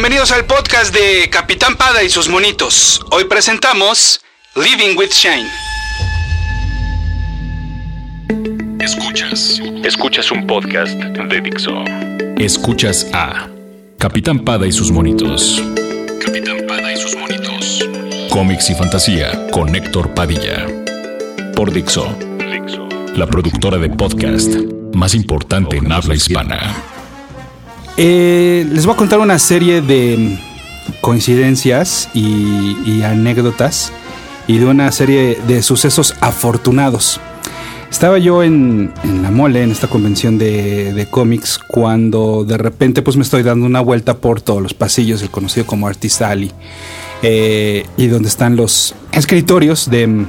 Bienvenidos al podcast de Capitán Pada y sus monitos. Hoy presentamos Living with Shine. Escuchas. Escuchas un podcast de Dixo. Escuchas a Capitán Pada y sus monitos. Capitán Pada y sus monitos. Cómics y fantasía con Héctor Padilla. Por Dixo, Dixo. la productora de podcast más importante en habla hispana. Eh, les voy a contar una serie de coincidencias y, anécdotas y de una serie de sucesos afortunados. Estaba yo en, la mole, en esta convención de, de cómics, cuando de repente pues me estoy dando una vuelta por todos los pasillos, el conocido como Artist Alley, eh, y donde están los escritorios de,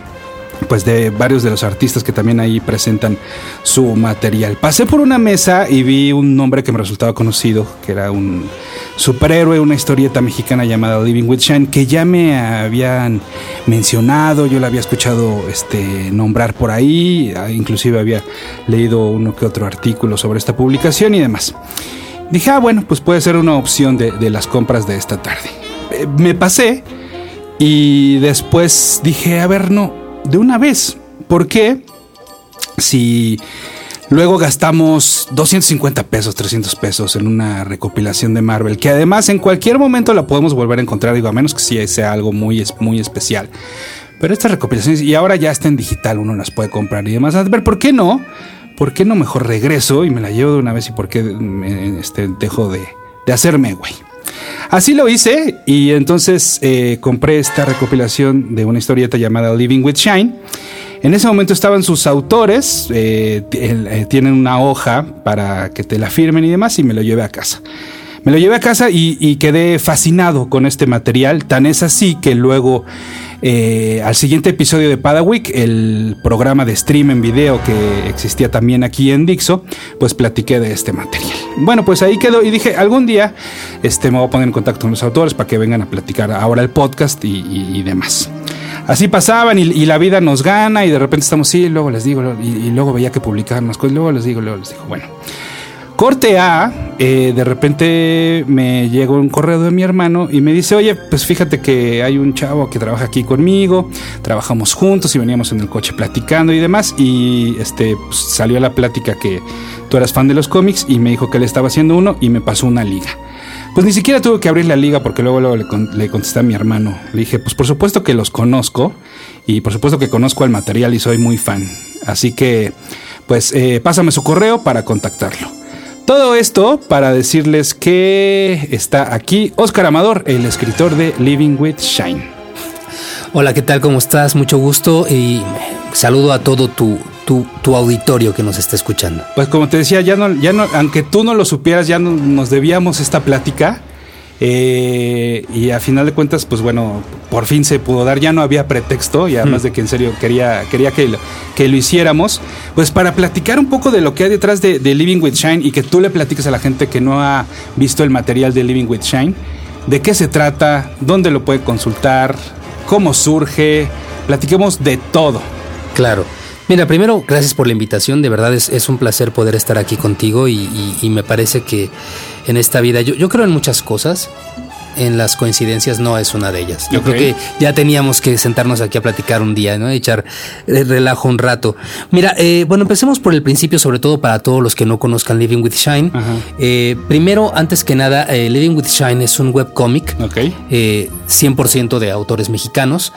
pues de varios de los artistas que también ahí presentan su material. Pasé por una mesa y vi un nombre que me resultaba conocido, que era un superhéroe, una historieta mexicana llamada Living with Shine, que ya me habían mencionado, yo la había escuchado este, nombrar por ahí, ah, inclusive había leído uno que otro artículo sobre esta publicación y demás. Dije, ah, bueno, pues puede ser una opción de, de las compras de esta tarde. Eh, me pasé y después dije, a ver, no, de una vez. ¿Por qué? Si luego gastamos 250 pesos, 300 pesos en una recopilación de Marvel, que además en cualquier momento la podemos volver a encontrar, digo, a menos que sí sea algo muy, muy especial. Pero estas recopilaciones, y ahora ya está en digital, uno las puede comprar y demás. A ver, ¿por qué no? ¿Por qué no mejor regreso y me la llevo de una vez y por qué me, este, dejo de, de hacerme, güey? Así lo hice y entonces eh, compré esta recopilación de una historieta llamada Living with Shine. En ese momento estaban sus autores, eh, eh, tienen una hoja para que te la firmen y demás y me lo llevé a casa. Me lo llevé a casa y, y quedé fascinado con este material, tan es así que luego eh, al siguiente episodio de Padawick, el programa de stream en video que existía también aquí en Dixo, pues platiqué de este material. Bueno, pues ahí quedó y dije, algún día este, me voy a poner en contacto con los autores para que vengan a platicar ahora el podcast y, demás. Así pasaban y, la vida nos gana y de repente estamos, sí, luego les digo, y, y luego veía que publicaban más cosas, luego les digo, luego les digo, bueno. Corte A, eh, de repente me llegó un correo de mi hermano y me dice, oye, pues fíjate que hay un chavo que trabaja aquí conmigo, trabajamos juntos y veníamos en el coche platicando y demás, y este pues, salió a la plática que tú eras fan de los cómics y me dijo que él estaba haciendo uno y me pasó una liga. Pues ni siquiera tuve que abrir la liga porque luego, luego le, con- le contesté a mi hermano. Le dije, pues por supuesto que los conozco y por supuesto que conozco el material y soy muy fan. Así que, pues eh, pásame su correo para contactarlo. Todo esto para decirles que está aquí Oscar Amador, el escritor de Living with Shine. Hola, ¿qué tal? ¿Cómo estás? Mucho gusto y saludo a todo tu, tu, tu auditorio que nos está escuchando. Pues como te decía, ya no, ya no, aunque tú no lo supieras, ya no- nos debíamos esta plática. Eh, y a final de cuentas, pues bueno, por fin se pudo dar, ya no había pretexto, y además de que en serio quería, quería que, lo, que lo hiciéramos, pues para platicar un poco de lo que hay detrás de, de Living with Shine y que tú le platiques a la gente que no ha visto el material de Living with Shine, de qué se trata, dónde lo puede consultar, cómo surge, platiquemos de todo. Claro. Mira, primero, gracias por la invitación. De verdad es, es un placer poder estar aquí contigo y, y- y me parece que en esta vida, yo, yo creo en muchas cosas. En las coincidencias no es una de ellas. Yo creo que ya teníamos que sentarnos aquí a platicar un día, ¿no? Echar eh, relajo un rato. Mira, eh, bueno, empecemos por el principio, sobre todo para todos los que no conozcan Living with Shine. Eh, primero, antes que nada, eh, Living with Shine es un webcómic Ok. eh, 100% de autores mexicanos,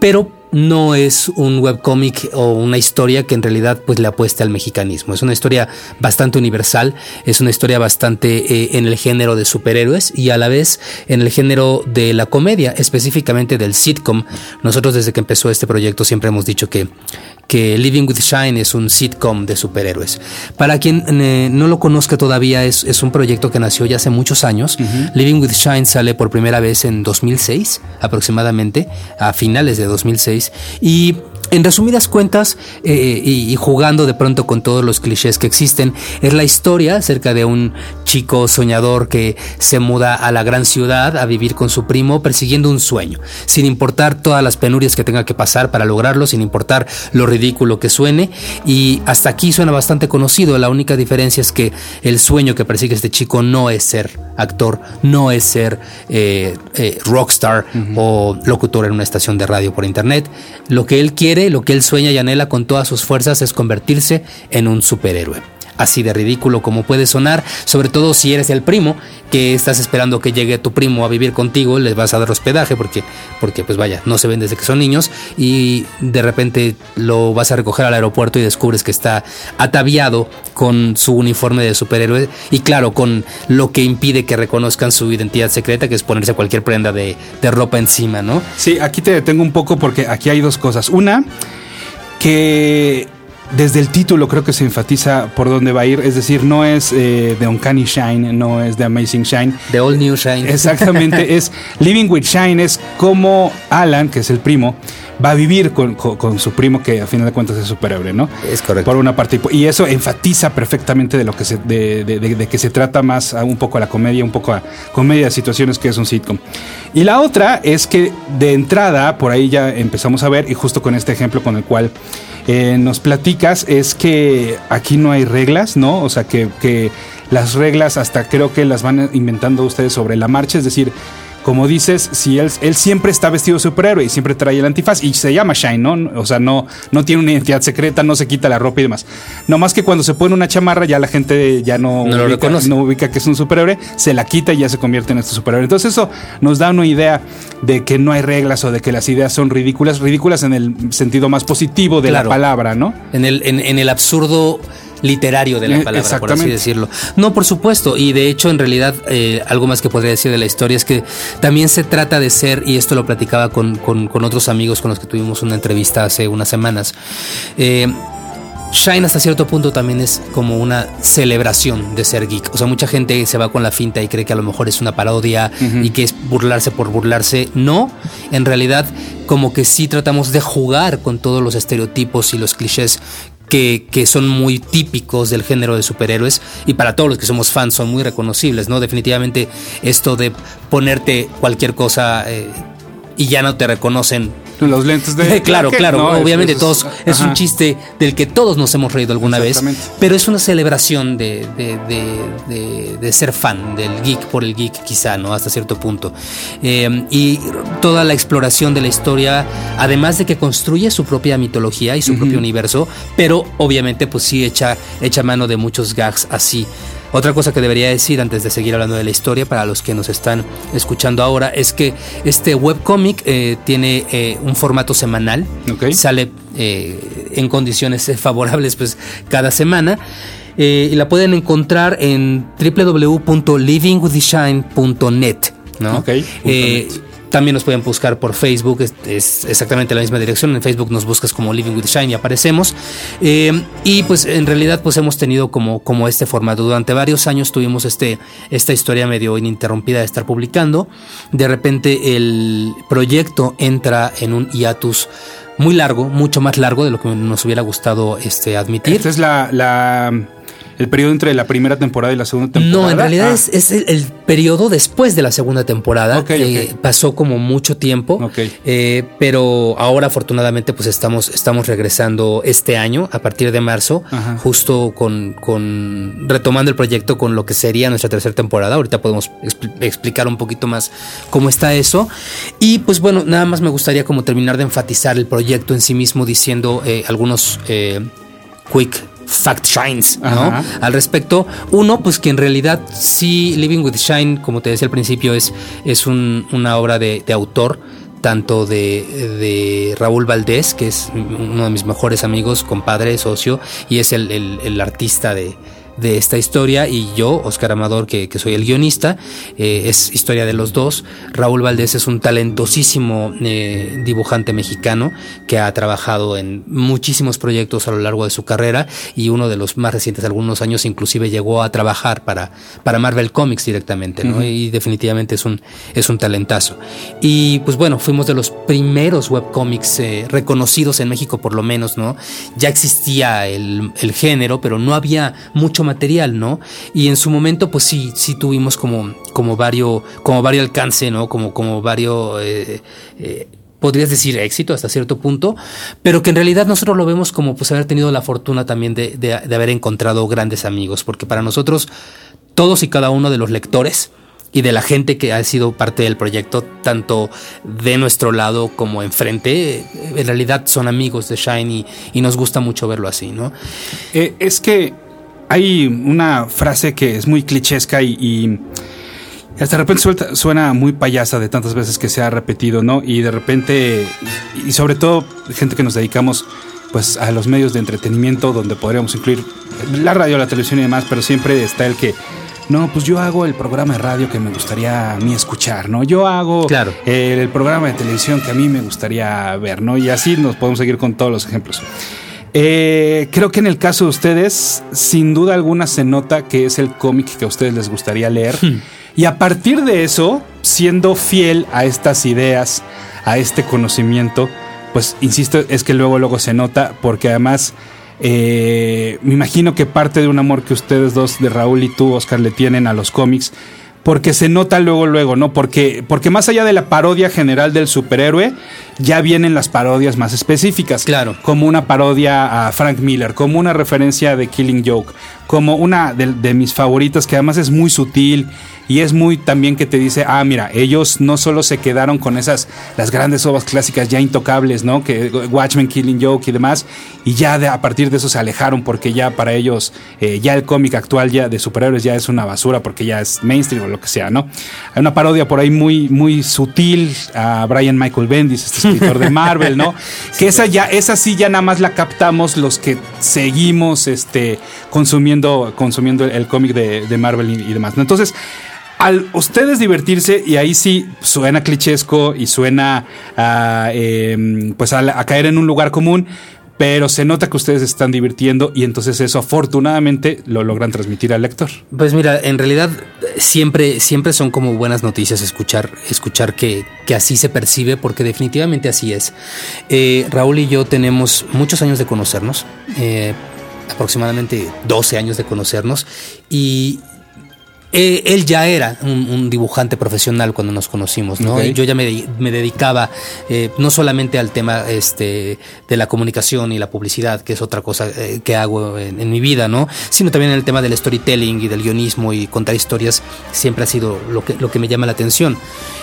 pero no es un webcómic o una historia que en realidad pues le apueste al mexicanismo. Es una historia bastante universal, es una historia bastante eh, en el género de superhéroes y a la vez en el género de la comedia, específicamente del sitcom. Nosotros desde que empezó este proyecto siempre hemos dicho que, que Living with Shine es un sitcom de superhéroes. Para quien eh, no lo conozca todavía, es, es un proyecto que nació ya hace muchos años. Living with Shine sale por primera vez en 2006, aproximadamente, a finales de 2006. Y En resumidas cuentas, eh, y, y jugando de pronto con todos los clichés que existen, es la historia acerca de un chico soñador que se muda a la gran ciudad a vivir con su primo persiguiendo un sueño, sin importar todas las penurias que tenga que pasar para lograrlo, sin importar lo ridículo que suene. Y hasta aquí suena bastante conocido. La única diferencia es que el sueño que persigue este chico no es ser actor, no es ser eh, eh, rockstar o locutor en una estación de radio por internet. Lo que él quiere, lo que él sueña y anhela con todas sus fuerzas es convertirse en un superhéroe así de ridículo como puede sonar, sobre todo si eres el primo, que estás esperando que llegue tu primo a vivir contigo, les vas a dar hospedaje porque, porque pues vaya, no se ven desde que son niños y de repente lo vas a recoger al aeropuerto y descubres que está ataviado con su uniforme de superhéroe y claro, con lo que impide que reconozcan su identidad secreta, que es ponerse cualquier prenda de, de ropa encima, ¿no? Sí, aquí te detengo un poco porque aquí hay dos cosas. Una, que desde el título creo que se enfatiza por dónde va a ir. Es decir, no es eh, de Uncanny Shine, no es de Amazing Shine. The All New Shine. Exactamente, es Living with Shine, es como Alan, que es el primo, va a vivir con, con- con su primo, que a final de cuentas es superhéroe, ¿no? Es correcto. Por una parte. Y eso enfatiza perfectamente de lo que se, de, de- de- de que se trata más a un poco a la comedia, un poco a comedia de situaciones que es un sitcom. Y la otra es que de entrada, por ahí ya empezamos a ver, y justo con este ejemplo con el cual eh, nos platicas, es que aquí no hay reglas, ¿no? O sea, que, que las reglas hasta creo que las van inventando ustedes sobre la marcha, es decir, como dices, si él, él siempre está vestido de superhéroe y siempre trae el antifaz y se llama Shine, ¿no? O sea, no, no tiene una identidad secreta, no se quita la ropa y demás. No más que cuando se pone una chamarra ya la gente ya no, No ubica, no ubica que es un superhéroe, se la quita y ya se convierte en este superhéroe. Entonces eso nos da una idea de que no hay reglas o de que las ideas son ridículas, ridículas en el sentido más positivo de Claro. la palabra, ¿no? En el, en, en el absurdo literario de la Eh, palabra, por así decirlo. No, por supuesto. Y de hecho, en realidad, eh, algo más que podría decir de la historia es que también se trata de ser, y esto lo platicaba con, con- con otros amigos con los que tuvimos una entrevista hace unas semanas. eh, Shine hasta cierto punto también es como una celebración de ser geek. O sea, mucha gente se va con la finta y cree que a lo mejor es una parodia y que es burlarse por burlarse. No, en realidad como que sí tratamos de jugar con todos los estereotipos y los clichés que, que son muy típicos del género de superhéroes y para todos los que somos fans son muy reconocibles, ¿no? Definitivamente esto de ponerte cualquier cosa eh, y ya no te reconocen Los lentes de... claro, claro. No, obviamente es- todos es un chiste del que todos nos hemos reído alguna vez, pero es una celebración de, de- de- de- de ser fan del geek por el geek, quizá, ¿no? Hasta cierto punto. Eh, y toda la exploración de la historia, además de que construye su propia mitología y su propio universo, pero obviamente, pues sí echa, echa mano de muchos gags así. Otra cosa que debería decir antes de seguir hablando de la historia para los que nos están escuchando ahora es que este webcómic eh, tiene eh, un formato semanal. Sale eh, en condiciones favorables pues cada semana. Y la pueden encontrar en www.livingwiththeshine.net. ¿no? Ok, punto net. También nos pueden buscar por Facebook, es, exactamente la misma dirección. En Facebook nos buscas como Living with Shine y aparecemos. Eh, y pues en realidad pues hemos tenido como, como este formato. Durante varios años tuvimos este, esta historia medio ininterrumpida de estar publicando. De repente el proyecto entra en un hiatus muy largo, mucho más largo de lo que nos hubiera gustado este, admitir. Este es la- el periodo entre la primera temporada y la segunda temporada. No, en realidad Ah, es, es el, el periodo después de la segunda temporada. Ok, que ok. Pasó como mucho tiempo. Ok. eh, pero ahora afortunadamente pues estamos, estamos regresando este año, a partir de marzo, Ajá. justo con, con retomando el proyecto con lo que sería nuestra tercera temporada. Ahorita podemos expl- explicar un poquito más cómo está eso. Y pues bueno, nada más me gustaría como terminar de enfatizar el proyecto en sí mismo diciendo eh, algunos eh, quick fact shines, ¿no? Ajá. al respecto. Uno, pues que en realidad sí, Living with Shine, como te decía al principio, es, es un- una obra de, de autor, tanto de, de Raúl Valdés, que es uno de mis mejores amigos, compadre, socio, y es el, el- el artista de, de esta historia y yo, Oscar Amador, que, que soy el guionista, eh, es historia de los dos. Raúl Valdés es un talentosísimo eh, dibujante mexicano que ha trabajado en muchísimos proyectos a lo largo de su carrera y uno de los más recientes, algunos años inclusive llegó a trabajar para, para Marvel Comics directamente, ¿no? Y definitivamente es un, es un talentazo. Y pues bueno, fuimos de los primeros webcomics eh, reconocidos en México por lo menos, ¿no? Ya existía el, el, género, pero no había mucho material, ¿no? Y en su momento, pues sí, sí tuvimos como, como varios, como varios alcance, ¿no? Como, como varios... Eh, eh, podrías decir éxito hasta cierto punto, pero que en realidad nosotros lo vemos como pues haber tenido la fortuna también de, de, de haber encontrado grandes amigos, porque para nosotros todos y cada uno de los lectores, y de la gente que ha sido parte del proyecto, tanto de nuestro lado como enfrente, en realidad son amigos de Shine y, y nos gusta mucho verlo así, ¿no? Eh, es que hay una frase que es muy clichesca y, y hasta de repente suelta, suena muy payasa de tantas veces que se ha repetido, ¿no? Y de repente, y sobre todo gente que nos dedicamos pues a los medios de entretenimiento donde podríamos incluir la radio, la televisión y demás, pero siempre está el que no, pues yo hago el programa de radio que me gustaría a mí escuchar, ¿no? Yo hago claro. el, el, programa de televisión que a mí me gustaría ver, ¿no? Y así nos podemos seguir con todos los ejemplos. Eh, creo que en el caso de ustedes, sin duda alguna se nota que es el cómic que a ustedes les gustaría leer. Hmm. Y a partir de eso, siendo fiel a estas ideas, a este conocimiento, pues insisto, es que luego, luego se nota, porque además eh, me imagino que parte de un amor que ustedes dos, de Raúl y tú, Oscar, le tienen a los cómics, porque se nota luego, luego, ¿no? Porque, porque más allá de la parodia general del superhéroe, ya vienen las parodias más específicas. Claro. Como una parodia a Frank Miller, como una referencia de Killing Joke, como una de, mis favoritas que además es muy sutil y es muy también que te dice, ah, mira, ellos no solo se quedaron con esas, las grandes obras clásicas ya intocables, ¿no? Que Watchmen, Killing Joke y demás, y ya a partir de eso se alejaron porque ya para ellos, eh, ya el cómic actual ya de superhéroes ya es una basura porque ya es mainstream o lo que sea, ¿no? Hay una parodia por ahí muy, muy sutil a Brian Michael Bendis, este escritor de Marvel, ¿no? que esa ya, esa sí ya nada más la captamos los que seguimos este, consumiendo, consumiendo el, cómic de, Marvel y, demás. Entonces, al ustedes divertirse, y ahí sí suena clichesco y suena a, eh, pues a, a, caer en un lugar común, pero se nota que ustedes están divirtiendo y entonces eso afortunadamente lo logran transmitir al lector. Pues mira, en realidad siempre, siempre son como buenas noticias escuchar, escuchar que, que así se percibe, porque definitivamente así es. Eh, Raúl y yo tenemos muchos años de conocernos. Eh, aproximadamente 12 años de conocernos y, eh, él ya era un, un, dibujante profesional cuando nos conocimos, ¿no? Okay. Yo ya me, me dedicaba eh, no solamente al tema este, de la comunicación y la publicidad, que es otra cosa eh, que hago en, en, mi vida, ¿no? Sino también en el tema del storytelling y del guionismo y contar historias siempre ha sido lo que, lo que me llama la atención.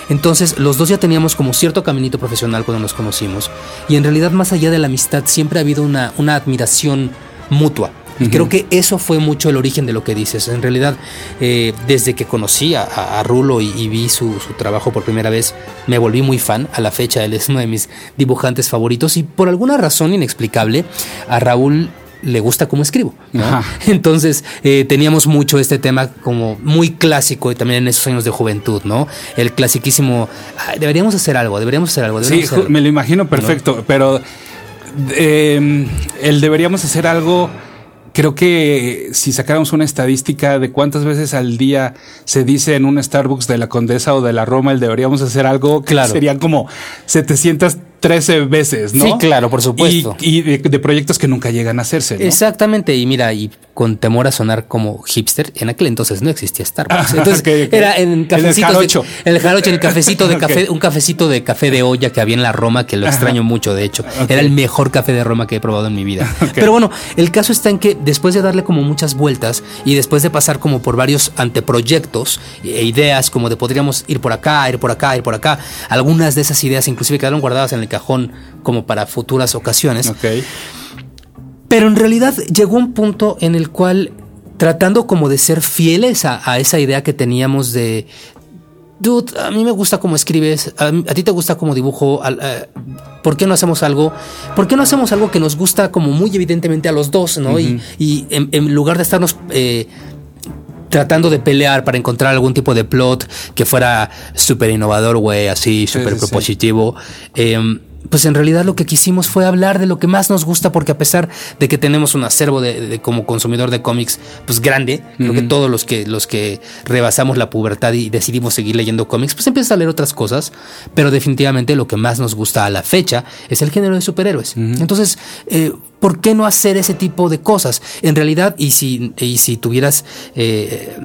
Entonces, los dos ya teníamos como cierto caminito profesional cuando nos conocimos y en realidad más allá de la amistad siempre ha habido una, una admiración mutua. Y creo que eso fue mucho el origen de lo que dices. En realidad, eh, desde que conocí a, a Rulo y, y vi su, su, trabajo por primera vez, me volví muy fan. A la fecha, él es uno de mis dibujantes favoritos y por alguna razón inexplicable, a Raúl le gusta cómo escribo. ¿no? Entonces eh, teníamos mucho este tema como muy clásico y también en esos años de juventud, ¿no? El clasiquísimo, deberíamos hacer algo, deberíamos hacer algo. Deberíamos sí, hacer me lo imagino perfecto, ¿no? pero eh, el deberíamos hacer algo creo que si sacáramos una estadística de cuántas veces al día se dice en un Starbucks de la Condesa o de la Roma, el deberíamos hacer algo, claro. serían como 713 veces, ¿no? Sí, claro, por supuesto. Y, y de, de, proyectos que nunca llegan a hacerse. ¿no? Exactamente, y mira, y con temor a sonar como hipster, en aquel entonces no existía Starbucks. Entonces okay, okay. era en cafecitos. En el jarocho. De, en el jarocho, en el cafecito de café, okay. un cafecito de café de olla que había en la Roma, que lo extraño Ajá. mucho, de hecho. Era el mejor café de Roma que he probado en mi vida. Pero bueno, el caso está en que después de darle como muchas vueltas y después de pasar como por varios anteproyectos e ideas como de podríamos ir por acá, ir por acá, ir por acá, algunas de esas ideas inclusive quedaron guardadas en el cajón como para futuras ocasiones. Okay. Pero en realidad llegó un punto en el cual, tratando como de ser fieles a, a esa idea que teníamos de, dude, a mí me gusta cómo escribes, a, a ti te gusta cómo dibujo, a, ¿por qué no hacemos algo? ¿Por qué no hacemos algo que nos gusta como muy evidentemente a los dos, ¿no? Y, y en, en lugar de estarnos eh, tratando de pelear para encontrar algún tipo de plot que fuera súper innovador, güey, así, súper sí, sí. propositivo. em, pues en realidad lo que quisimos fue hablar de lo que más nos gusta, porque a pesar de que tenemos un acervo de, de- como consumidor de cómics, pues grande, creo que todos los que, los que rebasamos la pubertad y decidimos seguir leyendo cómics, pues empiezas a leer otras cosas, pero definitivamente lo que más nos gusta a la fecha es el género de superhéroes. Entonces, eh, ¿por qué no hacer ese tipo de cosas? En realidad, y si, y si tuvieras... eh,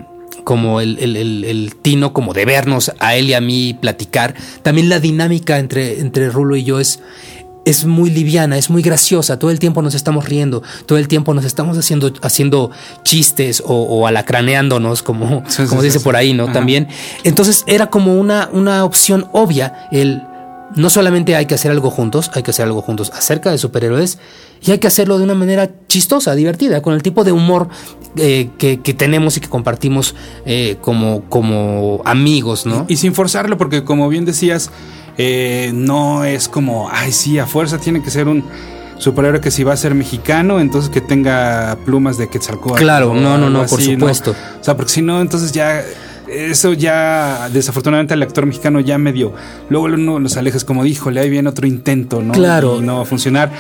como el, el- el- el tino, como de vernos a él y a mí platicar. También la dinámica entre, entre Rulo y yo es, es muy liviana, es muy graciosa. Todo el tiempo nos estamos riendo, todo el tiempo nos estamos haciendo, haciendo chistes o, o alacraneándonos, como, Sí, como sí, dice sí. por ahí, ¿no? Ajá. También. Entonces era como una, una opción obvia el... No solamente hay que hacer algo juntos, hay que hacer algo juntos acerca de superhéroes y hay que hacerlo de una manera chistosa, divertida, con el tipo de humor eh, que, que tenemos y que compartimos eh, como, como amigos, ¿no? Y sin forzarlo, porque como bien decías, eh, no es como, ay, sí, a fuerza tiene que ser un superhéroe que si va a ser mexicano, entonces que tenga plumas de Quetzalcóatl. Claro, no, no, no, por así, supuesto. O sea, porque si no, entonces ya. Eso ya, desafortunadamente, el actor mexicano ya medio. Luego uno los alejas como dijo, le ahí viene otro intento, ¿no? Claro. Y no va a funcionar.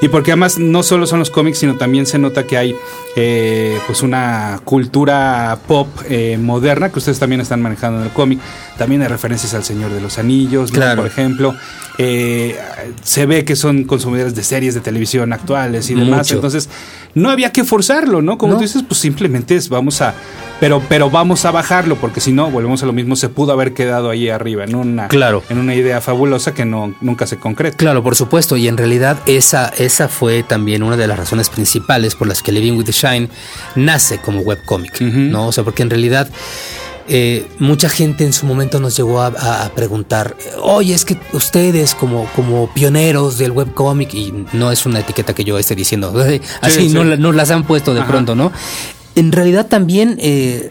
Y porque además no solo son los cómics, sino también se nota que hay eh, pues una cultura pop eh, moderna que ustedes también están manejando en el cómic. También hay referencias al Señor de los Anillos, ¿no? Claro. por ejemplo. Eh, se ve que son consumidores de series de televisión actuales y demás. Mucho. Entonces, no había que forzarlo, ¿no? Como No. tú dices, pues simplemente es vamos a. Pero, pero vamos a bajarlo, porque si no, volvemos a lo mismo, se pudo haber quedado ahí arriba, en una, Claro. en una idea fabulosa que no, nunca se concreta. Claro, por supuesto, y en realidad esa, esa fue también una de las razones principales por las que Living with the Shine nace como webcomic, Ujú. ¿no? O sea, porque en realidad eh, mucha gente en su momento nos llegó a, preguntar, oye, es que ustedes como, como pioneros del webcomic, y no es una etiqueta que yo esté diciendo, así sí. No, la- nos las han puesto de Ajá. pronto, ¿no? En realidad también eh,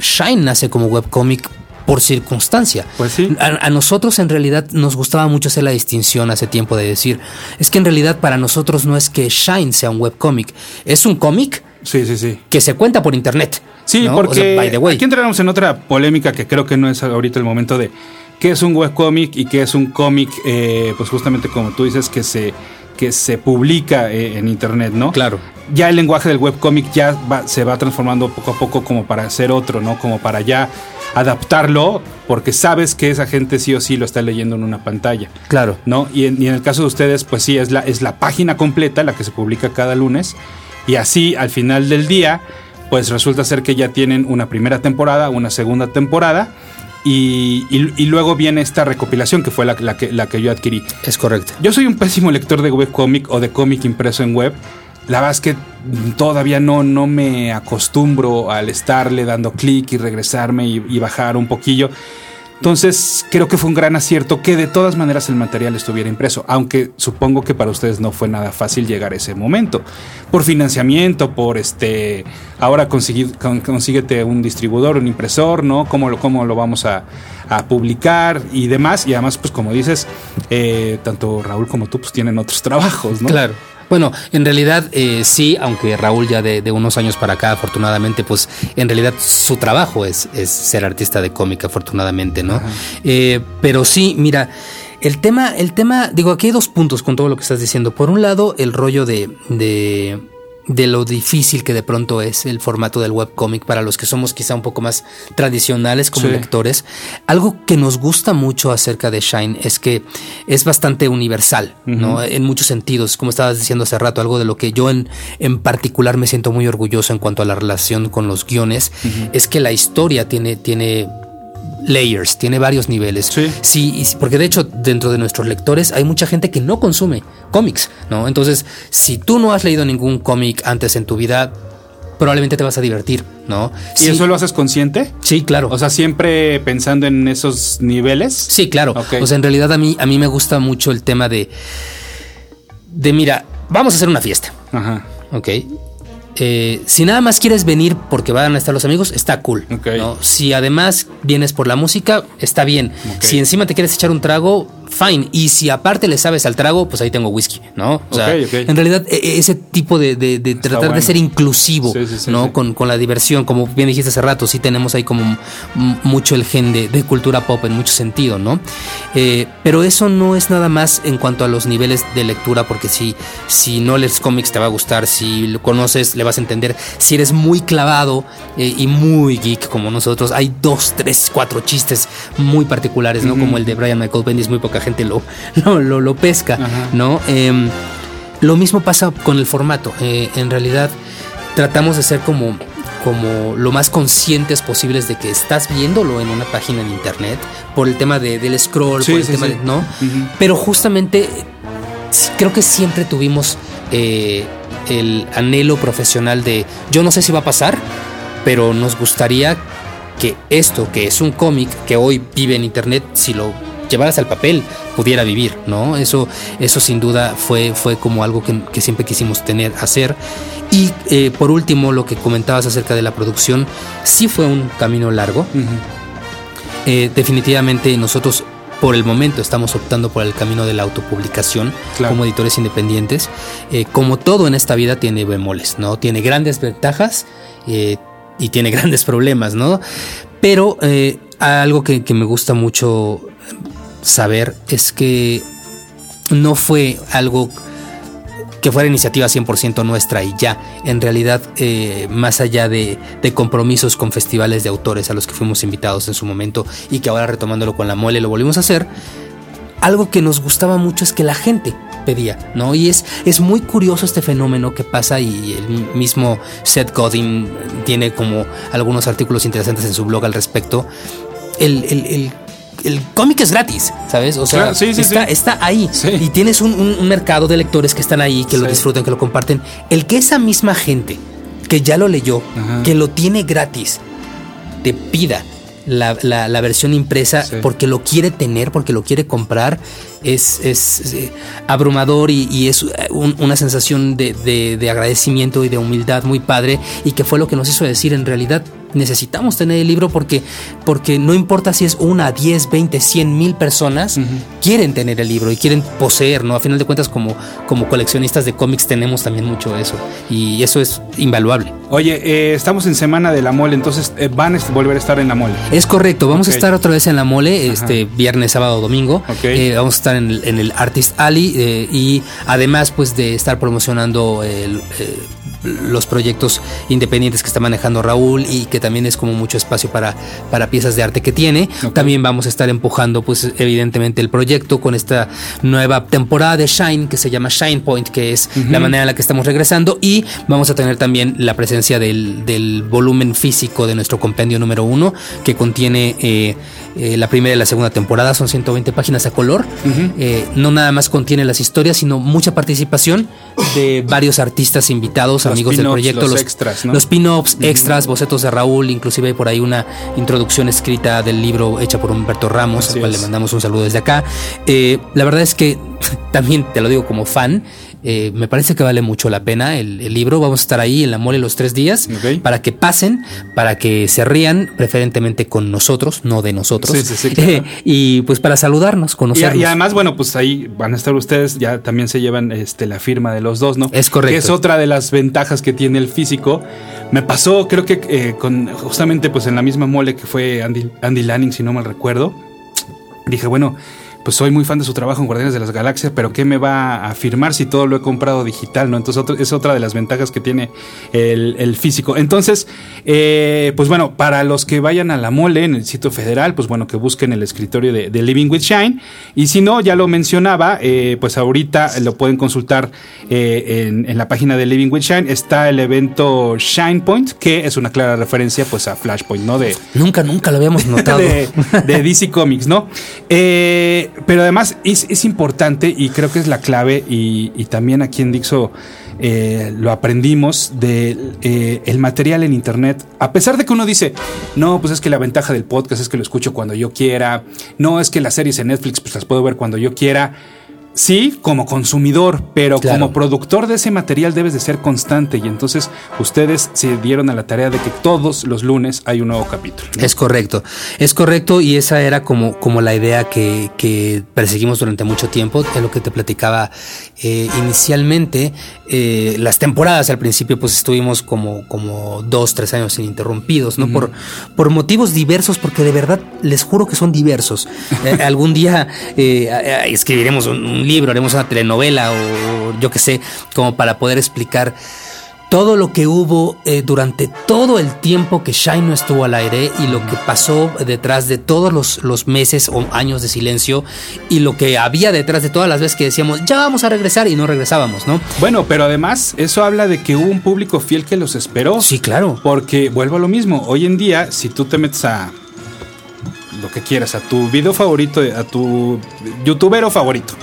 Shine nace como webcomic por circunstancia. Pues sí. A, a nosotros en realidad nos gustaba mucho hacer la distinción hace tiempo de decir, es que en realidad para nosotros no es que Shine sea un webcómic, es un cómic Sí, sí, sí. que se cuenta por internet. Sí, ¿no? O porque sea, by the way. aquí entramos en otra polémica que creo que no es ahorita el momento de qué es un webcómic y qué es un cómic, eh, pues justamente como tú dices, que se, que se publica eh, en internet, ¿no? Claro. Ya el lenguaje del webcómic ya va- se va transformando poco a poco como para hacer otro, ¿no? Como para ya adaptarlo, porque sabes que esa gente sí o sí lo está leyendo en una pantalla. Claro. ¿no? Y en, y en el caso de ustedes, pues sí, es la, es la página completa la que se publica cada lunes. Y así, al final del día, pues resulta ser que ya tienen una primera temporada, una segunda temporada. Y, y- y luego viene esta recopilación que fue la, la que, la que yo adquirí. Es correcto. Yo soy un pésimo lector de webcomic o de cómic impreso en web. La verdad es que todavía no, no me acostumbro al estarle dando clic y regresarme y, y bajar un poquillo. Entonces creo que fue un gran acierto que de todas maneras el material estuviera impreso, aunque supongo que para ustedes no fue nada fácil llegar a ese momento. Por financiamiento, por este, ahora consigui- con- consíguete un distribuidor, un impresor, ¿no? ¿Cómo lo, cómo lo vamos a, a publicar y demás? Y además, pues como dices, eh, tanto Raúl como tú pues tienen otros trabajos, ¿no? Claro. Bueno, en realidad eh, sí, aunque Raúl ya de, de unos años para acá, afortunadamente, pues en realidad su trabajo es, es ser artista de cómic, afortunadamente, ¿no? Eh, pero sí, mira, el tema, el tema, digo, aquí hay dos puntos con todo lo que estás diciendo. Por un lado, el rollo de, de, de lo difícil que de pronto es el formato del webcomic para los que somos quizá un poco más tradicionales como Sí. lectores. Algo que nos gusta mucho acerca de Shine es que es bastante universal, ¿no? En muchos sentidos, como estabas diciendo hace rato, algo de lo que yo en, en particular me siento muy orgulloso en cuanto a la relación con los guiones, es que la historia tiene, tiene layers, tiene varios niveles. Sí. y sí, porque de hecho dentro de nuestros lectores hay mucha gente que no consume cómics, ¿no? Entonces, si tú no has leído ningún cómic antes en tu vida, probablemente te vas a divertir, ¿no? ¿Y Sí, eso lo haces consciente? Sí, claro. O sea, siempre pensando en esos niveles. Sí, claro. Ok. O sea, en realidad a mí, a mí me gusta mucho el tema de. De mira, vamos a hacer una fiesta. Ajá. Ok. Eh, si nada más quieres venir porque van a estar los amigos, está cool. Si además vienes por la música, está bien. Si encima te quieres echar un trago, fine. Y si aparte le sabes al trago, pues ahí tengo whisky, ¿no? O sea, en realidad e- e- ese tipo de, de- de tratar bueno. de ser inclusivo, Sí, sí, sí, ¿no? Con, con la diversión, como bien dijiste hace rato, sí tenemos ahí como mucho el gen de, de cultura pop en mucho sentido, ¿no? Eh, pero eso no es nada más en cuanto a los niveles de lectura, porque si, si no lees cómics te va a gustar, si lo conoces le vas a entender, si eres muy clavado eh, y muy geek como nosotros, hay dos, tres, cuatro chistes muy particulares, ¿no? Como el de Brian Michael Bendis, muy poca gente lo, lo, lo, lo pesca, Ajá. ¿no? Em, lo mismo pasa con el formato. Eh, en realidad tratamos de ser como, como lo más conscientes posibles de que estás viéndolo en una página en internet por el tema de- del scroll, Sí, por el sí, tema sí. de, ¿no? Pero justamente creo que siempre tuvimos eh, el anhelo profesional de yo no sé si va a pasar, pero nos gustaría que esto, que es un cómic que hoy vive en internet, si lo llevaras al papel, pudiera vivir, ¿no? Eso, eso sin duda fue, fue como algo que, que siempre quisimos tener, hacer. Y eh, por último, lo que comentabas acerca de la producción, sí fue un camino largo. Eh, definitivamente nosotros por el momento estamos optando por el camino de la autopublicación Claro. como editores independientes. Eh, como todo en esta vida tiene bemoles, ¿no? Tiene grandes ventajas eh, y tiene grandes problemas, ¿no? Pero eh, algo que, que me gusta mucho saber es que no fue algo que fuera iniciativa 100% nuestra y ya. En realidad, eh, más allá de, de compromisos con festivales de autores a los que fuimos invitados en su momento y que ahora retomándolo con la mole lo volvimos a hacer, algo que nos gustaba mucho es que la gente pedía, ¿no? Y es, es muy curioso este fenómeno que pasa y el mismo Seth Godin tiene como algunos artículos interesantes en su blog al respecto. El, el- el- el cómic es gratis, ¿sabes? O sea, Claro, sí, sí, está, sí. está ahí. Y tienes un, mercado de lectores que están ahí, que lo disfrutan, que lo comparten. El que esa misma gente que ya lo leyó, Ajá. que lo tiene gratis, te pida la, la- la versión impresa porque lo quiere tener, porque lo quiere comprar, es, es, eh, abrumador y, y es eh, un- una sensación de, de- de agradecimiento y de humildad muy padre y que fue lo que nos hizo decir en realidad necesitamos tener el libro porque, porque no importa si es una, 10, 20, 100 mil personas, quieren tener el libro y quieren poseer, ¿no? A final de cuentas como, como coleccionistas de cómics tenemos también mucho eso y eso es invaluable. Oye, eh, estamos en semana de la mole, entonces eh, van a volver a estar en la mole. Es correcto, vamos a estar otra vez en la mole, este viernes, sábado, domingo. Eh, vamos a estar en el, en el Artist Alley y además pues de estar promocionando el, los proyectos independientes que está manejando Raúl y que también es como mucho espacio para, para piezas de arte que tiene. También vamos a estar empujando pues evidentemente el proyecto con esta nueva temporada de Shine que se llama Shine Point, que es la manera en la que estamos regresando. Y vamos a tener también la presencia del, del volumen físico de nuestro compendio número uno que contiene eh, eh, la primera y la segunda temporada, son 120 páginas a color. Eh, no nada más contiene las historias, sino mucha participación de varios artistas invitados, Los amigos del proyecto, los extras, ¿no? los pin-ups, extras, bocetos de Raúl, inclusive hay por ahí una introducción escrita del libro hecha por Humberto Ramos, Así al cual es. le mandamos un saludo desde acá. Eh, la verdad es que también te lo digo como fan. Eh, me parece que vale mucho la pena el, el libro. Vamos a estar ahí en la mole los tres días para que pasen, para que se rían, preferentemente con nosotros, no de nosotros. Sí, sí, sí, claro. Eh, y pues para saludarnos, Y, conocernos. y además, bueno, pues ahí van a estar ustedes, ya también se llevan este, la firma de los dos, ¿no? Es correcto. Que es otra de las ventajas que tiene el físico. Me pasó, creo que eh, con justamente pues en la misma mole que fue Andy, Andy Lanning, si no mal recuerdo. Dije, bueno, pues soy muy fan de su trabajo en Guardianes de las Galaxias, pero ¿qué me va a firmar si todo lo he comprado digital? ¿no? Entonces otro- es otra de las ventajas que tiene el, el físico. Entonces, eh, pues bueno, para los que vayan a la mole en el sitio federal, pues bueno, que busquen el escritorio de, de Living with Shine. Y si no, ya lo mencionaba, eh, pues ahorita lo pueden consultar eh, en, en la página de Living with Shine. Está el evento Shine Point, que es una clara referencia pues a Flashpoint, ¿no? De, Nunca, nunca lo habíamos notado. de, de DC Comics, ¿no? Eh, pero además es, importante y creo que es la clave y, y también aquí en Dixo eh, lo aprendimos de eh, el material en internet. A pesar de que uno dice, no, pues es que la ventaja del podcast es que lo escucho cuando yo quiera, no es que las series en Netflix pues las puedo ver cuando yo quiera. Sí, como consumidor, pero Claro. como productor de ese material debes de ser constante y entonces ustedes se dieron a la tarea de que todos los lunes hay un nuevo capítulo. ¿no? Es correcto, es correcto y esa era como, como la idea que, que perseguimos durante mucho tiempo, es lo que te platicaba eh, inicialmente, eh, las temporadas al principio pues estuvimos como, como dos, tres años ininterrumpidos, ¿no? por, por motivos diversos, porque de verdad les juro que son diversos. Eh, algún día escribiremos un, un libro, haremos una telenovela o yo qué sé, como para poder explicar todo lo que hubo eh, durante todo el tiempo que Shine no estuvo al aire y lo que pasó detrás de todos los, los meses o años de silencio y lo que había detrás de todas las veces que decíamos ya vamos a regresar y no regresábamos, ¿no? Bueno, pero además eso habla de que hubo un público fiel que los esperó. Sí, claro. Porque vuelvo a lo mismo. Hoy en día, si tú te metes a lo que quieras, a tu video favorito, a tu youtubero favorito,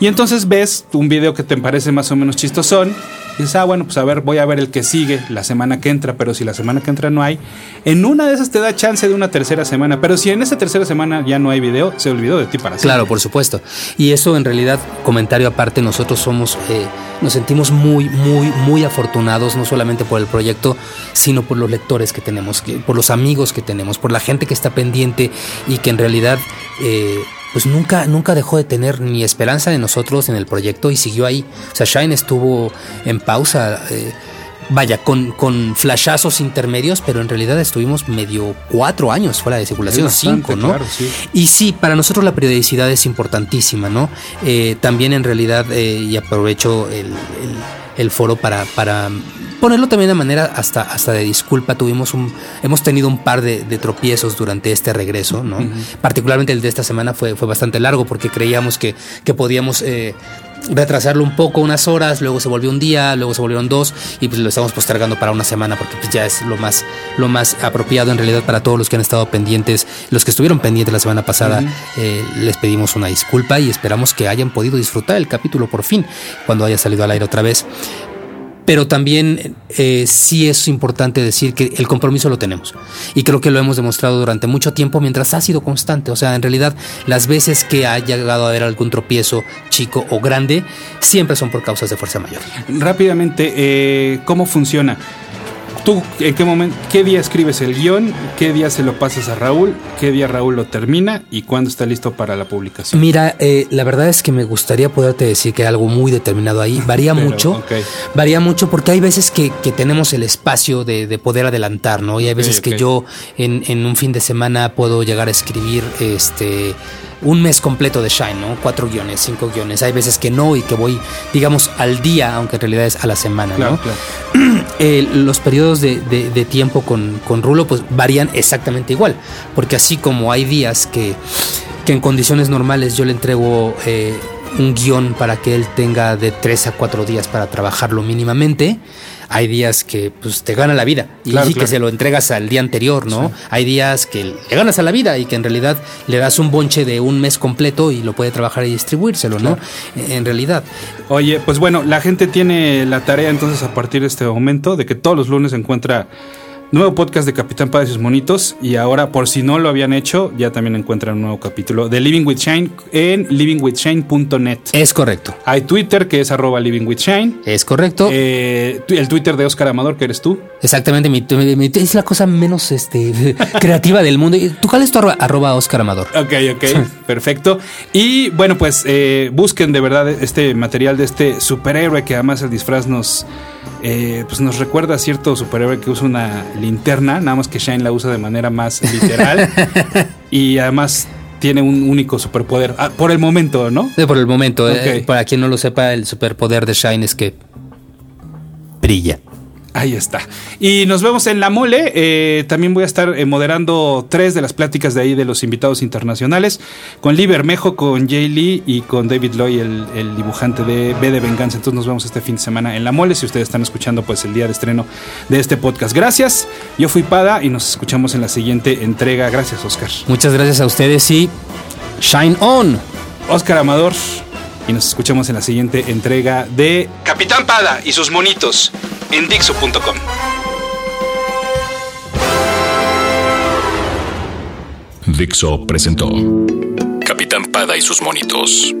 y entonces ves un video que te parece más o menos chistosón, y dices, ah, bueno, pues a ver, voy a ver el que sigue la semana que entra, pero si la semana que entra no hay, en una de esas te da chance de una tercera semana, pero si en esa tercera semana ya no hay video, se olvidó de ti para siempre. Claro, por supuesto. Y eso en realidad, comentario aparte, nosotros somos, eh, nos sentimos muy, muy, muy afortunados, no solamente por el proyecto, sino por los lectores que tenemos, por los amigos que tenemos, por la gente que está pendiente y que en realidad... eh, pues nunca, nunca dejó de tener ni esperanza de nosotros en el proyecto y siguió ahí. O sea, Shine estuvo en pausa, eh, vaya, con, con flashazos intermedios, pero en realidad estuvimos medio cuatro años fuera de circulación, bastante, cinco, ¿no? claro, sí. Y sí, para nosotros la periodicidad es importantísima, ¿no? Eh, también en realidad, eh, y aprovecho el, el- el foro para, para ponerlo también de manera hasta, hasta de disculpa, tuvimos un, hemos tenido un par de, de tropiezos durante este regreso, ¿no? Particularmente el de esta semana fue, fue bastante largo porque creíamos que, que podíamos eh, retrasarlo un poco, unas horas, luego se volvió un día, luego se volvieron dos y pues lo estamos postergando para una semana porque pues ya es lo más, lo más apropiado en realidad para todos los que han estado pendientes, los que estuvieron pendientes la semana pasada, eh, les pedimos una disculpa y esperamos que hayan podido disfrutar el capítulo por fin cuando haya salido al aire otra vez. Pero también eh, sí es importante decir que el compromiso lo tenemos. Y creo que lo hemos demostrado durante mucho tiempo mientras ha sido constante. O sea, en realidad las veces que ha llegado a haber algún tropiezo chico o grande, siempre son por causas de fuerza mayor. Rápidamente, eh, ¿cómo funciona? ¿Tú en qué momento, qué día escribes el guion? ¿Qué día se lo pasas a Raúl? ¿Qué día Raúl lo termina? ¿Y cuándo está listo para la publicación? Mira, eh, la verdad es que me gustaría poderte decir que hay algo muy determinado ahí. Varía Pero, mucho. Varía mucho porque hay veces que, que tenemos el espacio de, de poder adelantar, ¿no? Y hay veces que yo en, en un fin de semana puedo llegar a escribir este un mes completo de Shine, ¿no? Cuatro guiones, cinco guiones. Hay veces que no y que voy, digamos, al día, aunque en realidad es a la semana, Claro, ¿no? claro. Eh, los periodos de, de- de tiempo con, con Rulo pues varían exactamente igual, porque así como hay días que, que en condiciones normales yo le entrego eh, un guion para que él tenga de tres a cuatro días para trabajarlo mínimamente, hay días que pues te gana la vida y, Claro, y claro. que se lo entregas al día anterior, ¿no? Hay días que le ganas a la vida y que en realidad le das un bonche de un mes completo y lo puede trabajar y distribuírselo, ¿no? En realidad. Oye, pues bueno, la gente tiene la tarea entonces a partir de este momento de que todos los lunes se encuentra nuevo podcast de Capitán Padre y sus monitos y ahora por si no lo habían hecho, ya también encuentran un nuevo capítulo de Living with Shine en livingwithshine.net. Es correcto. Hay Twitter que es arroba livingwithshine. Es correcto. Eh, el Twitter de Oscar Amador, que eres tú. Exactamente, mi- mi- mi- es la cosa menos este, creativa del mundo. ¿Tú cuál es tu arroba, arroba Oscar Amador? Ok, ok, perfecto. Y bueno, pues eh, busquen de verdad este material de este superhéroe que además el disfraz nos, eh, pues nos recuerda a cierto superhéroe que usa una linterna, nada más que Shine la usa de manera más literal y además tiene un único superpoder ah, por el momento, ¿no? Eh, Por el momento, eh, Ok. para quien no lo sepa, el superpoder de Shine es que brilla. Ahí está. Y nos vemos en La Mole. Eh, también voy a estar eh, moderando tres de las pláticas de ahí de los invitados internacionales. Con Lee Bermejo, con Jay Lee y con David Loy, el, el dibujante de B de Venganza. Entonces nos vemos este fin de semana en La Mole. Si ustedes están escuchando pues el día de estreno de este podcast. Gracias. Yo fui Pada y nos escuchamos en la siguiente entrega. Gracias, Oscar. Muchas gracias a ustedes y Shine On. Oscar Amador. Y nos escuchamos en la siguiente entrega de Capitán Pada y sus monitos en Dixo.com. Dixo presentó Capitán Pada y sus monitos.